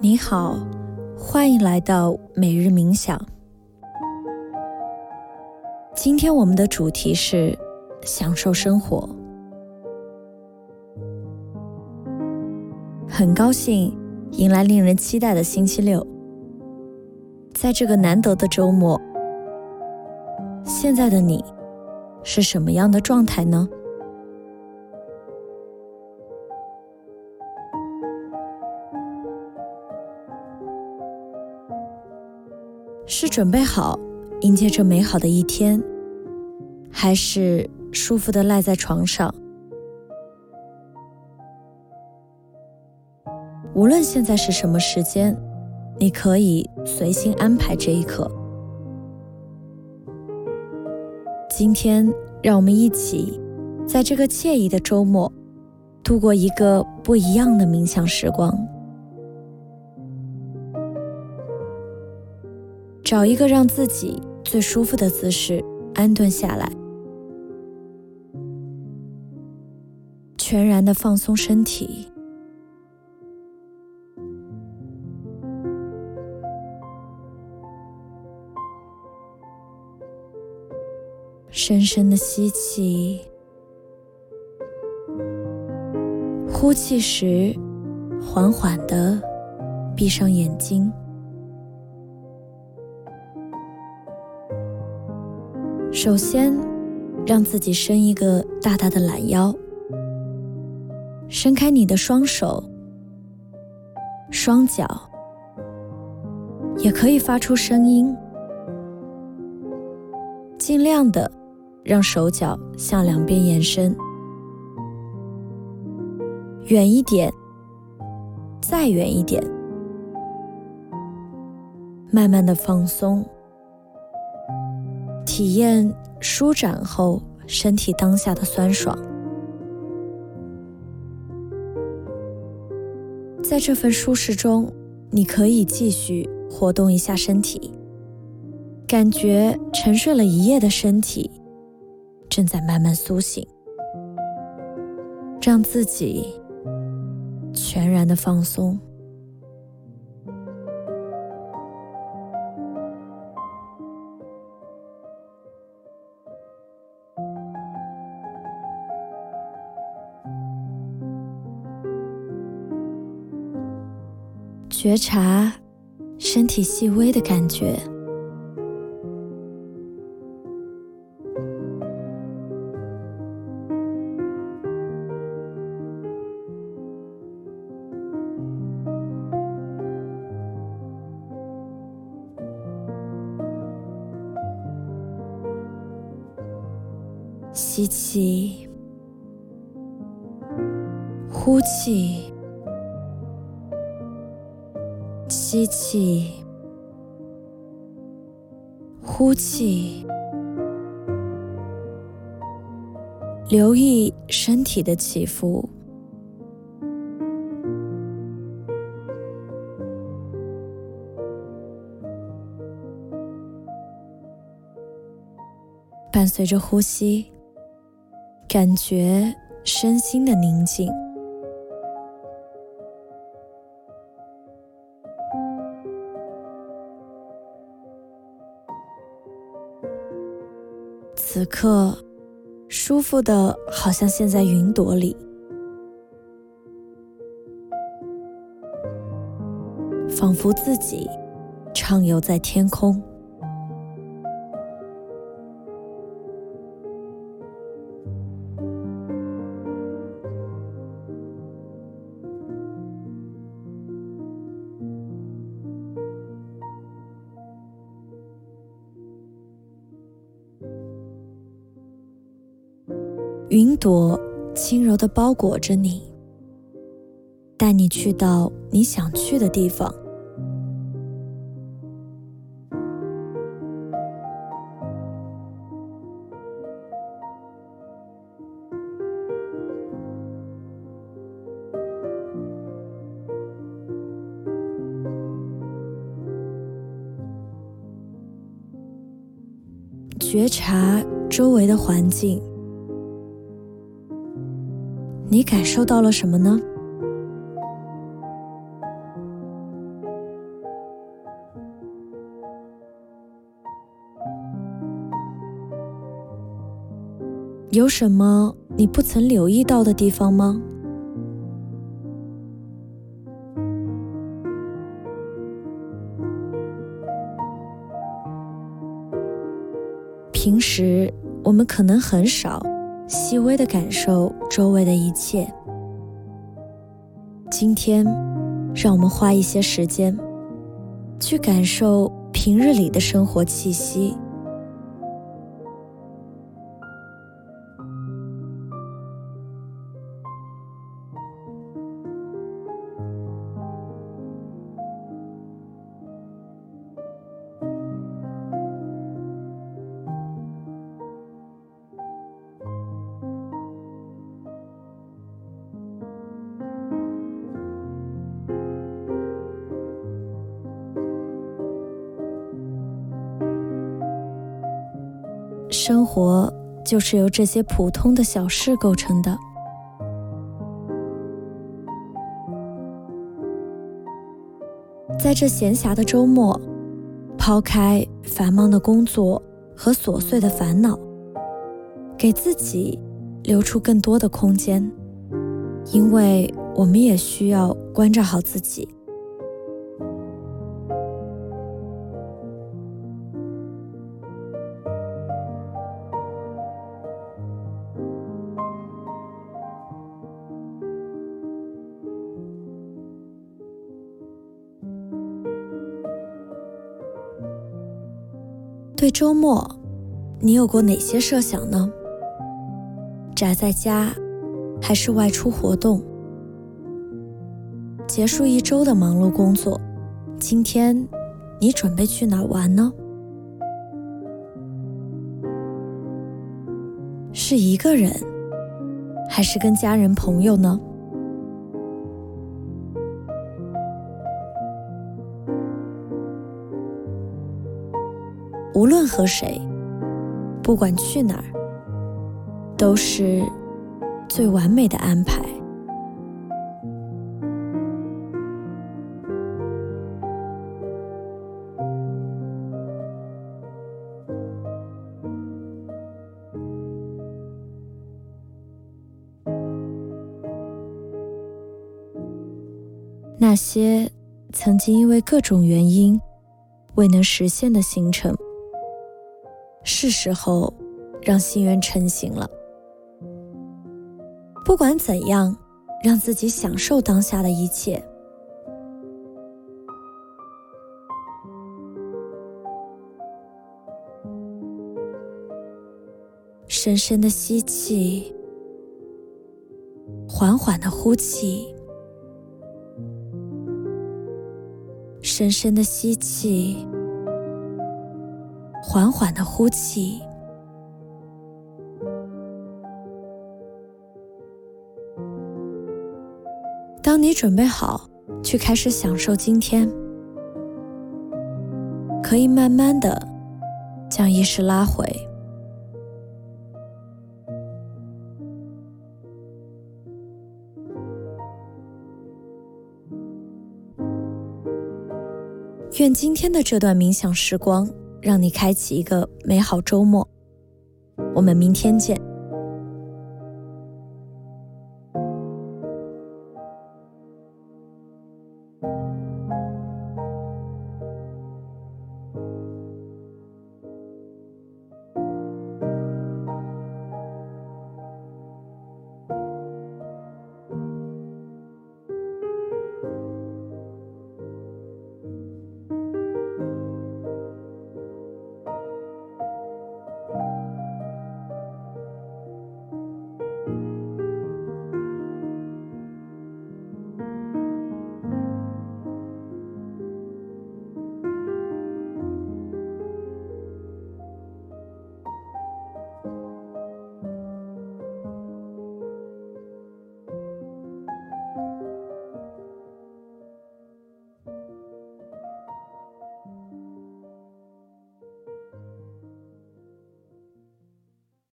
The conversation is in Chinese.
你好，欢迎来到每日冥想。今天我们的主题是享受生活。很高兴迎来令人期待的星期六，在这个难得的周末，现在的你是什么样的状态呢？是准备好迎接这美好的一天，还是舒服的赖在床上？无论现在是什么时间，你可以随心安排这一刻。今天，让我们一起在这个惬意的周末，度过一个不一样的冥想时光。找一个让自己最舒服的姿势，安顿下来，全然的放松身体，深深的吸气，呼气时，缓缓的闭上眼睛。首先，让自己伸一个大大的懒腰，伸开你的双手、双脚，也可以发出声音，尽量的让手脚向两边延伸，远一点，再远一点，慢慢的放松。体验舒展后身体当下的酸爽，在这份舒适中，你可以继续活动一下身体，感觉沉睡了一夜的身体正在慢慢苏醒，让自己全然的放松。觉察身体细微的感觉，吸气，呼气。吸气，呼气，留意身体的起伏，伴随着呼吸，感觉身心的宁静。此刻，舒服的好像陷在云朵里，仿佛自己畅游在天空。云朵轻柔的包裹着你，带你去到你想去的地方。觉察周围的环境。你感受到了什么呢？有什么你不曾留意到的地方吗？平时我们可能很少细微的感受周围的一切。今天，让我们花一些时间，去感受平日里的生活气息。生活就是由这些普通的小事构成的。在这闲暇的周末，抛开繁忙的工作和琐碎的烦恼，给自己留出更多的空间，因为我们也需要关照好自己。对周末，你有过哪些设想呢？宅在家，还是外出活动？结束一周的忙碌工作，今天你准备去哪儿玩呢？是一个人，还是跟家人朋友呢？和谁，不管去哪儿，都是最完美的安排。那些曾经因为各种原因未能实现的行程。是时候让心愿成型了。不管怎样，让自己享受当下的一切。深深的吸气，缓缓的呼气。深深的吸气。缓缓的呼气。当你准备好去开始享受今天，可以慢慢的将意识拉回。愿今天的这段冥想时光。让你开启一个美好周末，我们明天见。